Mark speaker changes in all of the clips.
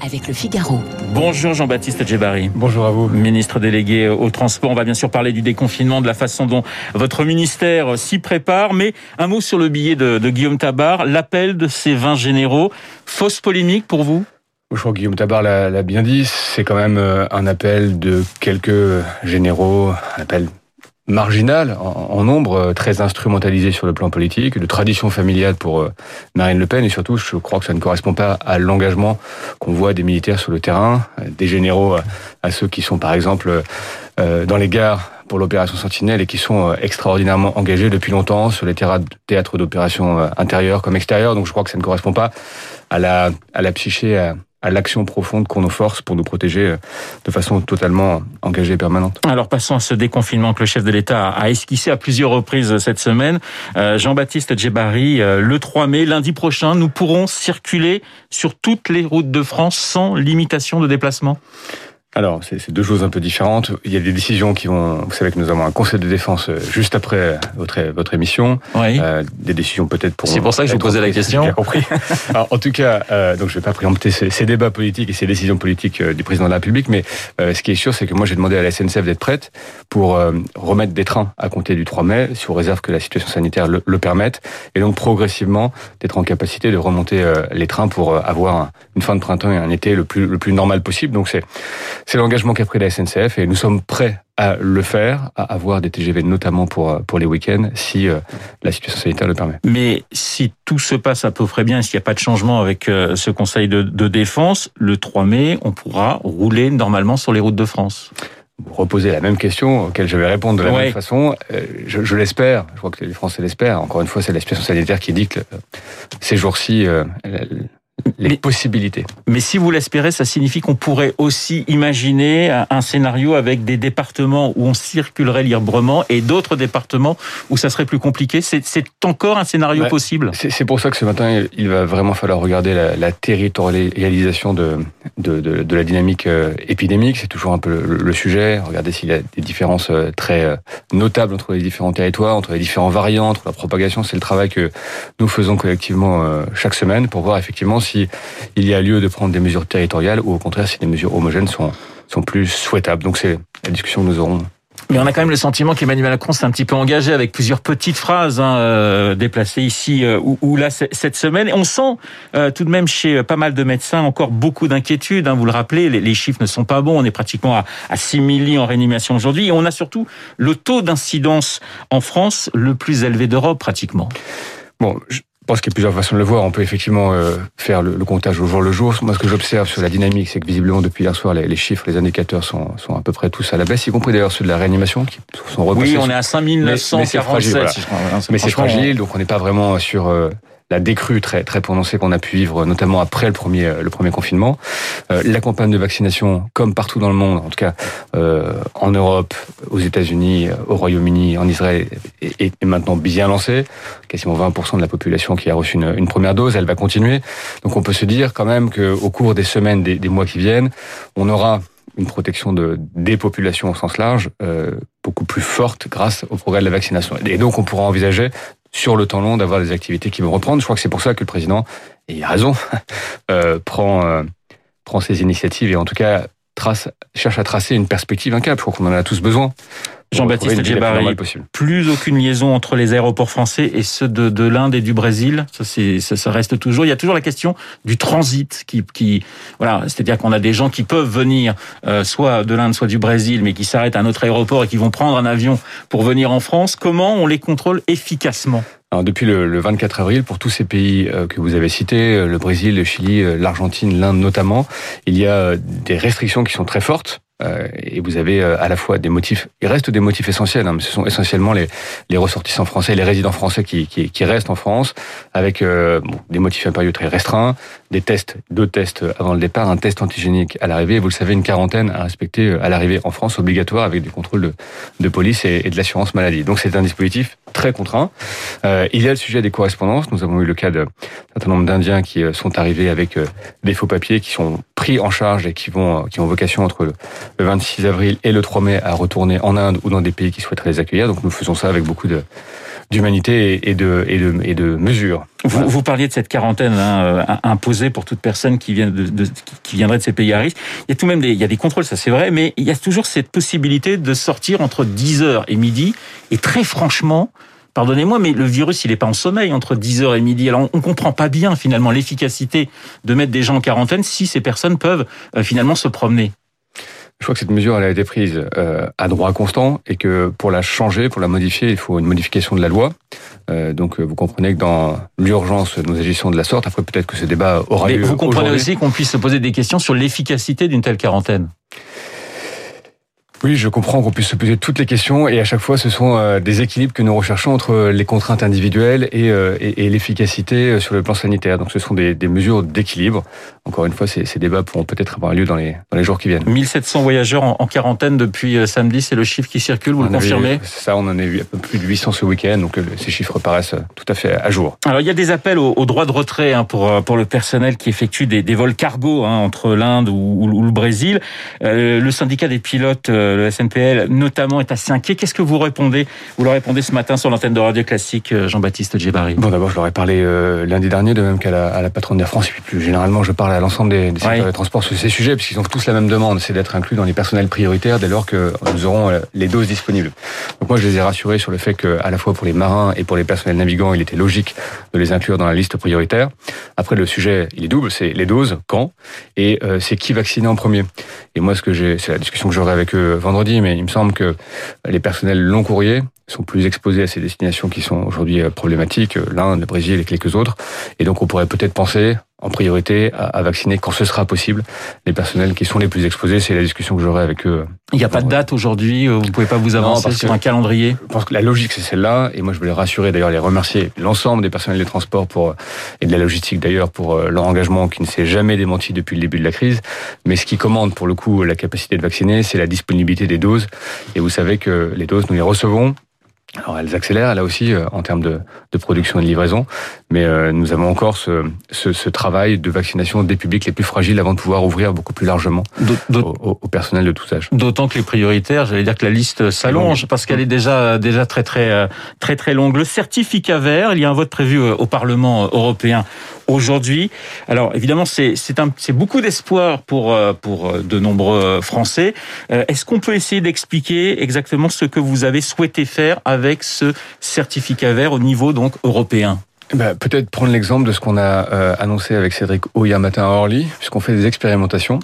Speaker 1: Avec le Figaro.
Speaker 2: Bonjour Jean-Baptiste Djebari.
Speaker 3: Bonjour à vous.
Speaker 2: Ministre délégué au transport. On va bien sûr parler du déconfinement, de la façon dont votre ministère s'y prépare. Mais un mot sur le billet de, de Guillaume Tabar, l'appel de ces 20 généraux. Fausse polémique pour vous?
Speaker 3: Je crois que Guillaume Tabar l'a bien dit, c'est quand même euh, un appel de quelques généraux, un appel marginal en, nombre, euh, très instrumentalisé sur le plan politique, de tradition familiale pour euh, Marine Le Pen, et surtout, je crois que ça ne correspond pas à l'engagement qu'on voit des militaires sur le terrain, des généraux à ceux qui sont par exemple dans les gares pour l'opération Sentinelle et qui sont extraordinairement engagés depuis longtemps sur les théâtres d'opérations intérieures comme extérieures. Donc je crois que ça ne correspond pas à la, à la psyché à l'action profonde qu'on nous force pour nous protéger euh, de façon totalement engagée et permanente.
Speaker 2: Alors passons à ce déconfinement que le chef de l'État a esquissé à plusieurs reprises cette semaine. Euh, Jean-Baptiste Djebari, euh, le 3 mai, lundi prochain, nous pourrons circuler sur toutes les routes de France sans limitation de déplacement?
Speaker 3: Alors, c'est deux choses un peu différentes. Il y a des décisions qui vont... Vous savez que nous avons un conseil de défense euh, juste après votre, votre émission.
Speaker 2: Oui. Euh,
Speaker 3: des décisions peut-être pour...
Speaker 2: C'est pour ça que je vous posais la question.
Speaker 3: J'ai compris. Alors, en tout cas, euh, donc je ne vais pas préempter ces, ces, débats politiques et ces décisions politiques euh, du président de la République, mais euh, ce qui est sûr, c'est que moi j'ai demandé à la SNCF d'être prête pour remettre des trains à compter du 3 mai, sous réserve que la situation sanitaire le, le permette, et donc progressivement d'être en capacité de remonter les trains pour avoir une fin de printemps et un été le plus, le plus normal possible. Donc c'est c'est l'engagement qu'a pris la SNCF et nous sommes prêts à le faire, à avoir des TGV notamment pour pour les week-ends si euh, la situation sanitaire le permet.
Speaker 2: Mais si tout se passe à peu près bien, s'il n'y a pas de changement avec euh, ce Conseil de, de défense, le 3 mai, on pourra rouler normalement sur les routes de France
Speaker 3: vous reposez la même question auquel je vais répondre de la même façon. Euh, je, je l'espère, je crois que les Français l'espèrent. Encore une fois, c'est la situation sanitaire qui dit que ces jours-ci, les mais, possibilités.
Speaker 2: Mais si vous l'espérez, ça signifie qu'on pourrait aussi imaginer un scénario avec des départements où on circulerait librement et d'autres départements où ça serait plus compliqué. C'est encore un scénario possible?
Speaker 3: C'est pour ça que ce matin, il va vraiment falloir regarder la, la territorialisation de, de, de, de, la dynamique euh, épidémique. C'est toujours un peu le, le sujet. Regardez s'il y a des différences euh, très euh, notables entre les différents territoires, entre les différents variants, entre la propagation. C'est le travail que nous faisons collectivement chaque semaine pour voir effectivement si il y a lieu de prendre des mesures territoriales ou au contraire si des mesures homogènes sont, sont plus souhaitables. Donc c'est la discussion que nous aurons
Speaker 2: mais on a quand même le sentiment qu'Emmanuel Macron s'est un petit peu engagé avec plusieurs petites phrases hein, euh, déplacées ici euh, ou, là cette semaine. Et on sent euh, tout de même chez pas mal de médecins encore beaucoup d'inquiétudes. Hein, vous le rappelez, les, chiffres ne sont pas bons. On est pratiquement à, à 6 000 lits en réanimation aujourd'hui. Et on a surtout le taux d'incidence en France le plus élevé d'Europe pratiquement.
Speaker 3: Bon, je pense qu'il y a plusieurs façons de le voir. On peut effectivement euh, faire le, comptage au jour le jour. Moi, ce que j'observe sur la dynamique, c'est que visiblement, depuis hier soir, les, chiffres, les indicateurs sont, sont à peu près tous à la baisse, y compris d'ailleurs ceux de la réanimation qui sont
Speaker 2: repassés. Oui, on est à 5947. Mais, c'est fragile,
Speaker 3: mais c'est fragile, donc on n'est pas vraiment sur euh, la décrue très prononcée qu'on a pu vivre, notamment après le premier premier confinement. Euh, la campagne de vaccination, comme partout dans le monde, en tout cas euh, en Europe, aux États-Unis, au Royaume-Uni, en Israël, est, maintenant bien lancée. Quasiment 20% de la population qui a reçu une, première dose, elle va continuer. Donc on peut se dire quand même qu'au cours des semaines, des, des mois qui viennent, on aura une protection de, des populations au sens large euh, beaucoup plus forte grâce au progrès de la vaccination. Et donc on pourra envisager sur le temps long d'avoir des activités qui vont reprendre. Je crois que c'est pour ça que le président, et il a raison, euh, prend, euh, prend ses initiatives et en tout cas trace, cherche à tracer une perspective, un cap. Je crois qu'on en a tous besoin.
Speaker 2: Jean-Baptiste Djebari, plus aucune liaison entre les aéroports français et ceux de, de l'Inde et du Brésil. Ça, ça, ça, reste toujours. Il y a toujours la question du transit qui, qui voilà, c'est-à-dire qu'on a des gens qui peuvent venir euh, soit de l'Inde, soit du Brésil, mais qui s'arrêtent à un autre aéroport et qui vont prendre un avion pour venir en France. Comment on les contrôle efficacement
Speaker 3: alors, depuis le, le, 24 avril, pour tous ces pays euh, que vous avez cités, euh, le Brésil, le Chili, l'Argentine, l'Inde notamment, il y a des restrictions qui sont très fortes euh, et vous avez euh, à la fois des motifs, il reste des motifs essentiels, hein, mais ce sont essentiellement les, les ressortissants français, les résidents français qui, qui, qui restent en France, avec euh, bon, des motifs impérieux très restreints, des tests, deux tests avant le départ, un test antigénique à l'arrivée, vous le savez, une quarantaine à respecter à l'arrivée en France, obligatoire, avec des contrôles de, de police et, et de l'assurance maladie. Donc c'est un dispositif très contraint. Euh, il y a le sujet des correspondances. Nous avons eu le cas d'un certain nombre d'Indiens qui sont arrivés avec des faux papiers, qui sont pris en charge et qui vont qui ont vocation entre le le 26 avril et le 3 mai à retourner en Inde ou dans des pays qui souhaiteraient les accueillir. Donc nous faisons ça avec beaucoup de d'humanité et de, et de, et de mesures.
Speaker 2: Vous, vous, parliez de cette quarantaine hein, euh, imposée pour toute personne qui, vient de, de, qui viendrait de ces pays à risque. Il y a tout de même des, il y a des contrôles, ça c'est vrai, mais il y a toujours cette possibilité de sortir entre 10h et midi. Et très franchement, pardonnez-moi, mais le virus, il n'est pas en sommeil entre 10h et midi. Alors, on comprend pas bien, finalement, l'efficacité de mettre des gens en quarantaine si ces personnes peuvent, euh, finalement, se promener.
Speaker 3: Je crois que cette mesure elle a été prise euh, à droit constant et que pour la changer, pour la modifier, il faut une modification de la loi. Euh, donc vous comprenez que dans l'urgence, nous agissons de la sorte. Après peut-être que ce débat aura
Speaker 2: Mais
Speaker 3: lieu.
Speaker 2: Vous comprenez aussi qu'on puisse se poser des questions sur l'efficacité d'une telle quarantaine.
Speaker 3: Oui, je comprends qu'on puisse se poser toutes les questions et à chaque fois, ce sont euh, des équilibres que nous recherchons entre les contraintes individuelles et, euh, l'efficacité euh, sur le plan sanitaire. Donc, ce sont des mesures d'équilibre. Encore une fois, ces, ces débats pourront peut-être avoir lieu dans les, dans les jours qui viennent.
Speaker 2: 1700 voyageurs en, en quarantaine depuis samedi, c'est le chiffre qui circule, vous
Speaker 3: on
Speaker 2: le confirmez
Speaker 3: Ça, on en a eu un peu plus de 800 ce week-end, donc ces chiffres paraissent tout à fait à jour.
Speaker 2: Alors, il y a des appels au, au droit de retrait hein, pour, pour le personnel qui effectue des, des vols cargo hein, entre l'Inde ou, ou, le Brésil. Euh, le syndicat des pilotes, le SNPL, notamment est assez inquiet. Qu'est-ce que vous répondez? Vous leur répondez ce matin sur l'antenne de Radio Classique, Jean-Baptiste Djebari.
Speaker 3: Bon, d'abord, je leur ai parlé euh, lundi dernier, de même qu'à la, à la patronne d'Air France, et puis plus généralement, je parle à l'ensemble des, des secteurs oui. des transports sur ces sujets, puisqu'ils ont tous la même demande, c'est d'être inclus dans les personnels prioritaires dès lors que nous aurons euh, les doses disponibles. Donc moi, je les ai rassurés sur le fait que, à la fois pour les marins et pour les personnels navigants, il était logique de les inclure dans la liste prioritaire. Après, le sujet, il est double, c'est les doses, quand, et euh, c'est qui vacciner en premier. Et moi, ce que j'ai, c'est la discussion que j'aurai avec eux vendredi, mais il me semble que les personnels long courriers sont plus exposés à ces destinations qui sont aujourd'hui problématiques, l'Inde, le Brésil et quelques autres. Et donc on pourrait peut-être penser en priorité à, vacciner quand ce sera possible les personnels qui sont les plus exposés. C'est la discussion que j'aurai avec eux.
Speaker 2: Il n'y a pas de date aujourd'hui, vous ne pouvez pas vous avancer non, sur un calendrier?
Speaker 3: Je pense que la logique c'est celle-là, et moi je voulais rassurer d'ailleurs les remercier l'ensemble des personnels des transports pour, et de la logistique d'ailleurs pour leur engagement qui ne s'est jamais démenti depuis le début de la crise. Mais ce qui commande pour le coup la capacité de vacciner, c'est la disponibilité des doses. Et vous savez que les doses, nous les recevons alors elles accélèrent là aussi en termes de, de, production et de livraison, mais euh, nous avons encore ce, ce, ce, travail de vaccination des publics les plus fragiles avant de pouvoir ouvrir beaucoup plus largement au, au, au, personnel de tout âge.
Speaker 2: D'autant que les prioritaires, j'allais dire que la liste s'allonge parce qu'elle est déjà déjà très très très très longue. Le certificat vert, il y a un vote prévu au Parlement européen aujourd'hui. Alors évidemment, c'est beaucoup d'espoir pour pour de nombreux Français. Est-ce qu'on peut essayer d'expliquer exactement ce que vous avez souhaité faire avec ce certificat vert au niveau donc européen?
Speaker 3: Bah, Peut-être prendre l'exemple de ce qu'on a euh, annoncé avec Cédric O hier matin à Orly, puisqu'on fait des expérimentations.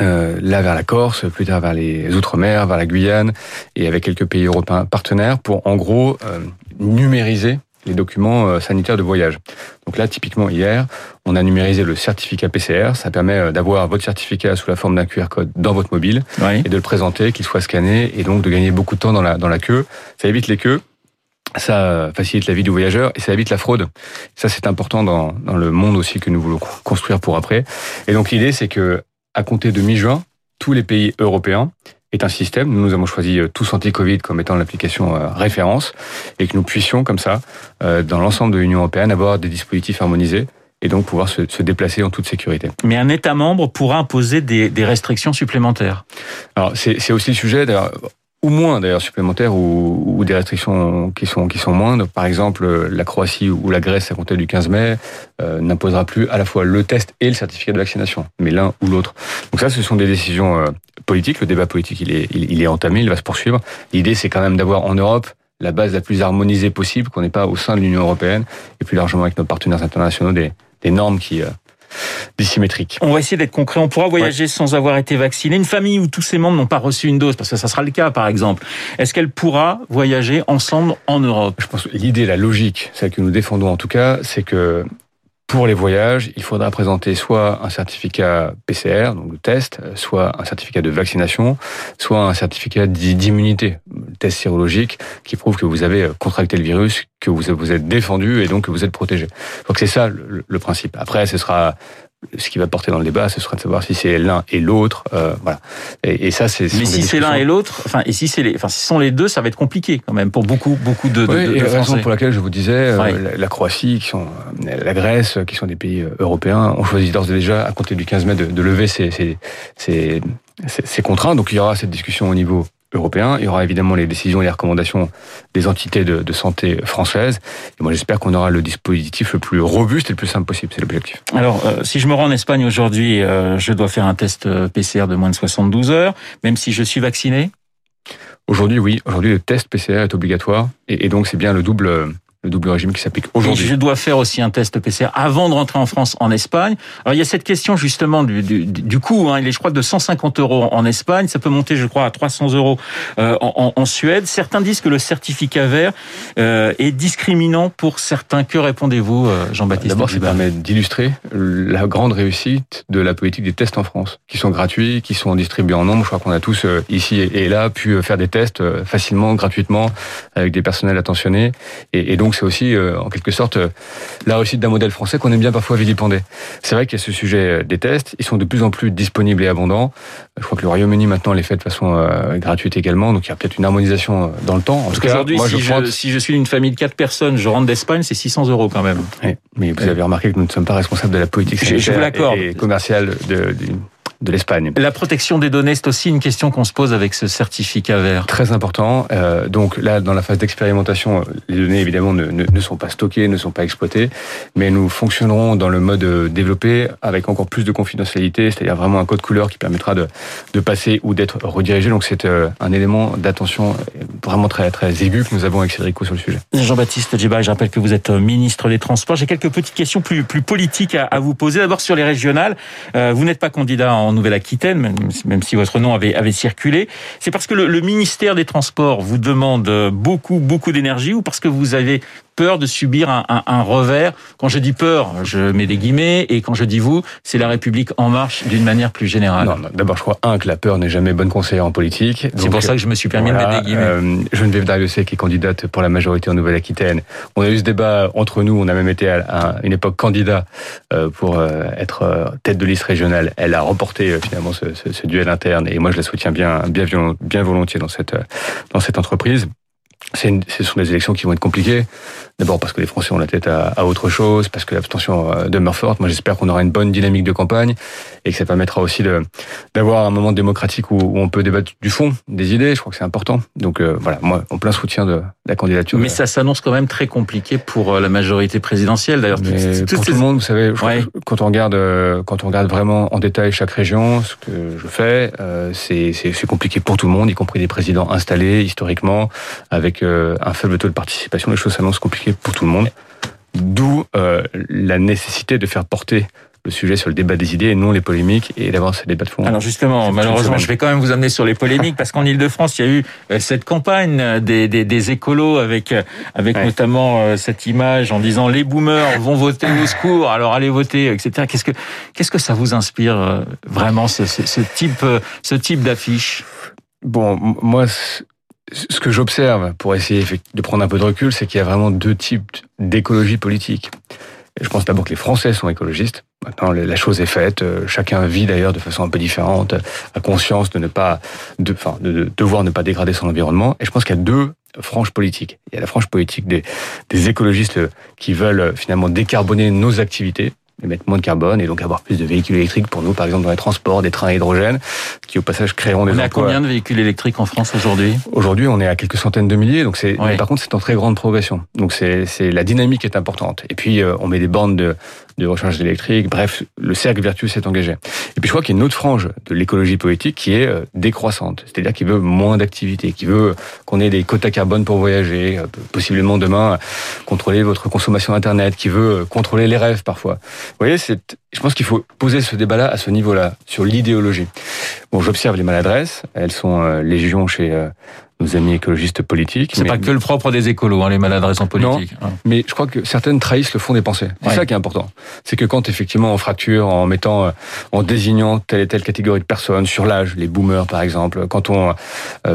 Speaker 3: Euh, là vers la Corse, plus tard vers les Outre-mer, vers la Guyane, et avec quelques pays européens partenaires pour en gros euh, numériser les documents sanitaires de voyage. Donc là, typiquement hier, on a numérisé le certificat PCR. Ça permet d'avoir votre certificat sous la forme d'un QR code dans votre mobile
Speaker 2: oui.
Speaker 3: et de le présenter, qu'il soit scanné, et donc de gagner beaucoup de temps dans la dans la queue. Ça évite les queues. Ça facilite la vie du voyageur et ça évite la fraude. Ça, c'est important dans, dans le monde aussi que nous voulons construire pour après. Et donc l'idée, c'est que à compter de mi-juin, tous les pays européens est un système. Nous, nous avons choisi tous anti-Covid comme étant l'application référence et que nous puissions, comme ça, dans l'ensemble de l'Union européenne, avoir des dispositifs harmonisés et donc pouvoir se, se, déplacer en toute sécurité.
Speaker 2: Mais un État membre pourra imposer des, des restrictions supplémentaires?
Speaker 3: Alors c'est aussi le sujet. Ou moins d'ailleurs supplémentaires ou, ou, des restrictions qui sont qui sont moindres. Par exemple, la Croatie ou la Grèce à compter du 15 mai euh, n'imposera plus à la fois le test et le certificat de vaccination, mais l'un ou l'autre. Donc ça, ce sont des décisions euh, politiques. Le débat politique, il est il, est entamé, il va se poursuivre. L'idée, c'est quand même d'avoir en Europe la base la plus harmonisée possible, qu'on n'est pas au sein de l'Union européenne et plus largement avec nos partenaires internationaux des, des normes qui euh,
Speaker 2: On va essayer d'être concret. On pourra voyager ouais. sans avoir été vacciné. Une famille où tous ses membres n'ont pas reçu une dose, parce que ça sera le cas, par exemple. Est-ce qu'elle pourra voyager ensemble en Europe?
Speaker 3: Je pense que l'idée, la logique, celle que nous défendons en tout cas, c'est que pour les voyages, il faudra présenter soit un certificat PCR, donc le test, soit un certificat de vaccination, soit un certificat d'immunité, test sérologique, qui prouve que vous avez contracté le virus, que vous vous êtes défendu et donc que vous êtes protégé. Donc c'est ça le, principe. Après, ce sera ce qui va porter dans le débat, ce sera de savoir si c'est l'un et l'autre, euh, voilà. Et, et, ça, c'est.
Speaker 2: Mais si c'est l'un et l'autre, enfin, et si c'est les, enfin, si ce sont les deux, ça va être compliqué quand même pour beaucoup, beaucoup de.
Speaker 3: Oui,
Speaker 2: de,
Speaker 3: de,
Speaker 2: de
Speaker 3: raison pour laquelle je vous disais, euh, la, la, Croatie, qui sont la Grèce, qui sont des pays européens, ont choisi d'ores et déjà à compter du 15 mai de, de lever ces, ces, ces, ces, contraintes. Donc il y aura cette discussion au niveau européen. Il y aura évidemment les décisions et les recommandations des entités de, de santé françaises. Et moi, j'espère qu'on aura le dispositif le plus robuste et le plus simple possible. C'est l'objectif.
Speaker 2: Alors, euh, si je me rends en Espagne aujourd'hui, euh, je dois faire un test euh, PCR de moins de 72 heures, même si je suis vacciné?
Speaker 3: Aujourd'hui, oui. Aujourd'hui, le test PCR est obligatoire. Et, et donc, c'est bien le double le double régime qui s'applique aujourd'hui.
Speaker 2: Je dois faire aussi un test PCR avant de rentrer en France, en Espagne. Alors il y a cette question justement du, du, du coût. Hein. Il est, je crois, de 150 euros en Espagne. Ça peut monter, je crois, à 300 euros euh, en, en, Suède. Certains disent que le certificat vert euh, est discriminant pour certains. Que répondez-vous, euh, Jean-Baptiste
Speaker 3: D'abord, ça permet d'illustrer la grande réussite de la politique des tests en France, qui sont gratuits, qui sont distribués en nombre. Je crois qu'on a tous euh, ici et là pu faire des tests facilement, gratuitement, avec des personnels attentionnés. Et, et donc c'est aussi, euh, en quelque sorte, euh, la réussite d'un modèle français qu'on aime bien parfois vilipender. C'est vrai qu'il y a ce sujet euh, des tests. Ils sont de plus en plus disponibles et abondants. Je crois que le Royaume-Uni maintenant les fait de façon gratuite également. Donc il y a peut-être une harmonisation dans le temps.
Speaker 2: En tout cas, aujourd'hui, si, je, si je suis une famille de quatre personnes, je rentre d'Espagne, c'est 600 euros quand même.
Speaker 3: Oui, mais vous avez remarqué que nous ne sommes pas responsables de la politique sanitaire et commerciale de, de, de l'Espagne.
Speaker 2: La protection des données, c'est aussi une question qu'on se pose avec ce certificat vert.
Speaker 3: Très important. Euh, donc là, dans la phase d'expérimentation, les données évidemment ne, ne, ne, sont pas stockées, ne sont pas exploitées, mais nous fonctionnerons dans le mode développé avec encore plus de confidentialité, c'est-à-dire vraiment un code couleur qui permettra de, de passer ou d'être redirigé. Donc c'est euh, un élément d'attention vraiment très très aigu que nous avons avec Cédric sur le sujet.
Speaker 2: Jean-Baptiste Djiba, je rappelle que vous êtes ministre des Transports. J'ai quelques petites questions plus plus politiques à, à vous poser. D'abord sur les régionales, euh, vous n'êtes pas candidat en Nouvelle-Aquitaine, même, même, si votre nom avait, circulé. C'est parce que le, ministère des Transports vous demande beaucoup, beaucoup d'énergie ou parce que vous avez peur de subir un, un, un, revers. Quand je dis peur, je mets des guillemets, et quand je dis vous, c'est la République en marche d'une manière plus générale.
Speaker 3: Non, non d'abord, je crois un que la peur n'est jamais bonne conseillère en politique.
Speaker 2: C'est pour ça que je me suis permis voilà, de mettre des guillemets. Euh,
Speaker 3: Geneviève Dariussé, qui est candidate pour la majorité en Nouvelle-Aquitaine. On a eu ce débat entre nous. On a même été à, une époque candidat euh, pour euh, être tête de liste régionale. Elle a remporté finalement ce, ce, ce, duel interne, et moi je la soutiens bien, bien, bien volontiers dans cette dans cette entreprise. Une, ce sont des élections qui vont être compliquées. D'abord parce que les Français ont la tête à, à autre chose, parce que l'abstention euh, demeure forte. Moi, j'espère qu'on aura une bonne dynamique de campagne et que ça permettra aussi d'avoir un moment démocratique où, où, on peut débattre du fond des idées. Je crois que c'est important. Donc euh, voilà, moi, en plein soutien de, de la candidature.
Speaker 2: Mais ça s'annonce quand même très compliqué pour euh, la majorité présidentielle. D'ailleurs,
Speaker 3: tout, tout le monde, vous savez, ouais. quand on regarde, euh, quand on regarde vraiment en détail chaque région, ce que je fais, euh, c'est compliqué pour tout le monde, y compris des présidents installés historiquement, avec euh, un faible taux de participation. Les choses s'annoncent compliquées pour tout le monde. D'où euh, la nécessité de faire porter le sujet sur le débat des idées et non les polémiques et d'avoir ces débats de fond.
Speaker 2: Alors justement, malheureusement, je vais quand même vous amener sur les polémiques parce qu'en Ile-de-France, il y a eu euh, cette campagne des, des, des écolos avec, avec ouais. notamment cette image en disant les boomers vont voter au secours, alors allez voter, etc. Qu'est-ce que, qu'est-ce que ça vous inspire vraiment ce, ce, ce type, ce type d'affiche?
Speaker 3: Bon, moi, ce que j'observe, pour essayer de prendre un peu de recul, c'est qu'il y a vraiment deux types d'écologie politique. Je pense d'abord que les Français sont écologistes. Maintenant, la chose est faite. Chacun vit d'ailleurs de façon un peu différente, a conscience de ne pas, de, enfin, de devoir ne pas dégrader son environnement. Et je pense qu'il y a deux franges politiques. Il y a la frange politique des, des écologistes qui veulent finalement décarboner nos activités, émettre moins de carbone et donc avoir plus de véhicules électriques pour nous, par exemple dans les transports, des trains à hydrogène, qui au passage créeront des
Speaker 2: on
Speaker 3: emplois.
Speaker 2: Est à combien de véhicules électriques en France aujourd'hui?
Speaker 3: Aujourd'hui, on est à quelques centaines de milliers, donc c'est. Oui. Par contre, c'est en très grande progression. Donc c'est la dynamique est importante. Et puis euh, on met des bornes de, de recharge électrique. Bref, le cercle vertueux s'est engagé. Et puis je crois qu'il y a une autre frange de l'écologie politique qui est euh, décroissante, c'est-à-dire qui veut moins d'activité, qui veut qu'on ait des quotas carbone pour voyager, euh, possiblement demain contrôler votre consommation internet, qui veut contrôler les rêves parfois. Vous voyez, c'est, je pense qu'il faut poser ce débat-là à ce niveau-là, sur l'idéologie. Bon, j'observe les maladresses, elles sont euh, légion chez euh, nos amis écologistes politiques.
Speaker 2: C'est pas que le propre des écolos, hein, les maladresses en politique.
Speaker 3: Non, mais je crois que certaines trahissent le fond des pensées. C'est ouais. ça qui est important. C'est que quand effectivement on fracture en mettant, euh, en désignant telle et telle catégorie de personnes sur l'âge, les boomers par exemple, quand on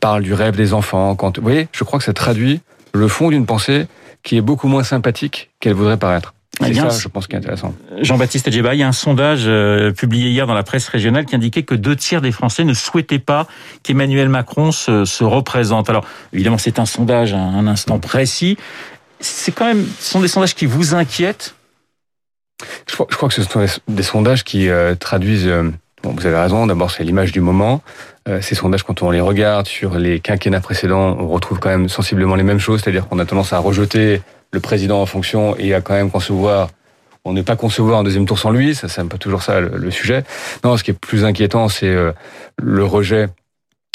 Speaker 3: parle du rêve des enfants, quand, vous voyez, je crois que ça traduit le fond d'une pensée qui est beaucoup moins sympathique qu'elle voudrait paraître. C'est ça, je pense, qui est intéressant.
Speaker 2: Jean-Baptiste Djeba, il y a un sondage euh, publié hier dans la presse régionale qui indiquait que deux tiers des Français ne souhaitaient pas qu'Emmanuel Macron se, se, représente. Alors, évidemment, c'est un sondage à un instant précis. C'est quand même, ce sont des sondages qui vous inquiètent?
Speaker 3: Je crois, je crois, que ce sont des sondages qui euh, traduisent euh, Bon, vous avez raison. D'abord, c'est l'image du moment. Ces sondages, quand on les regarde sur les quinquennats précédents, on retrouve quand même sensiblement les mêmes choses, c'est-à-dire qu'on a tendance à rejeter le président en fonction et à quand même concevoir on n'est pas concevoir un deuxième tour sans lui, ça c'est un peu toujours ça le, sujet. Non, ce qui est plus inquiétant, c'est euh, le rejet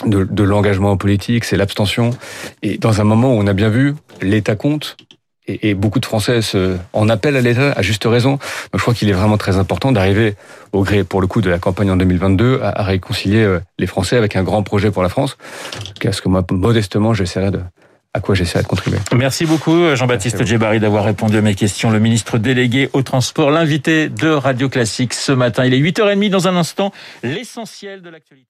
Speaker 3: de, de l'engagement politique, c'est l'abstention. Et dans un moment où on a bien vu, l'État compte, et, beaucoup de Français en appellent à l'État à juste raison. Donc je crois qu'il est vraiment très important d'arriver au gré, pour le coup, de la campagne en 2022, à, réconcilier euh, les Français avec un grand projet pour la France. Qu'est-ce que moi, modestement, j'essaierai de, à quoi j'essaierai de contribuer.
Speaker 2: Merci beaucoup Jean-Baptiste Djebari d'avoir répondu à mes questions. Le ministre délégué au transport, l'invité de Radio Classique ce matin. Il est 8h30 dans un instant, l'essentiel de l'actualité.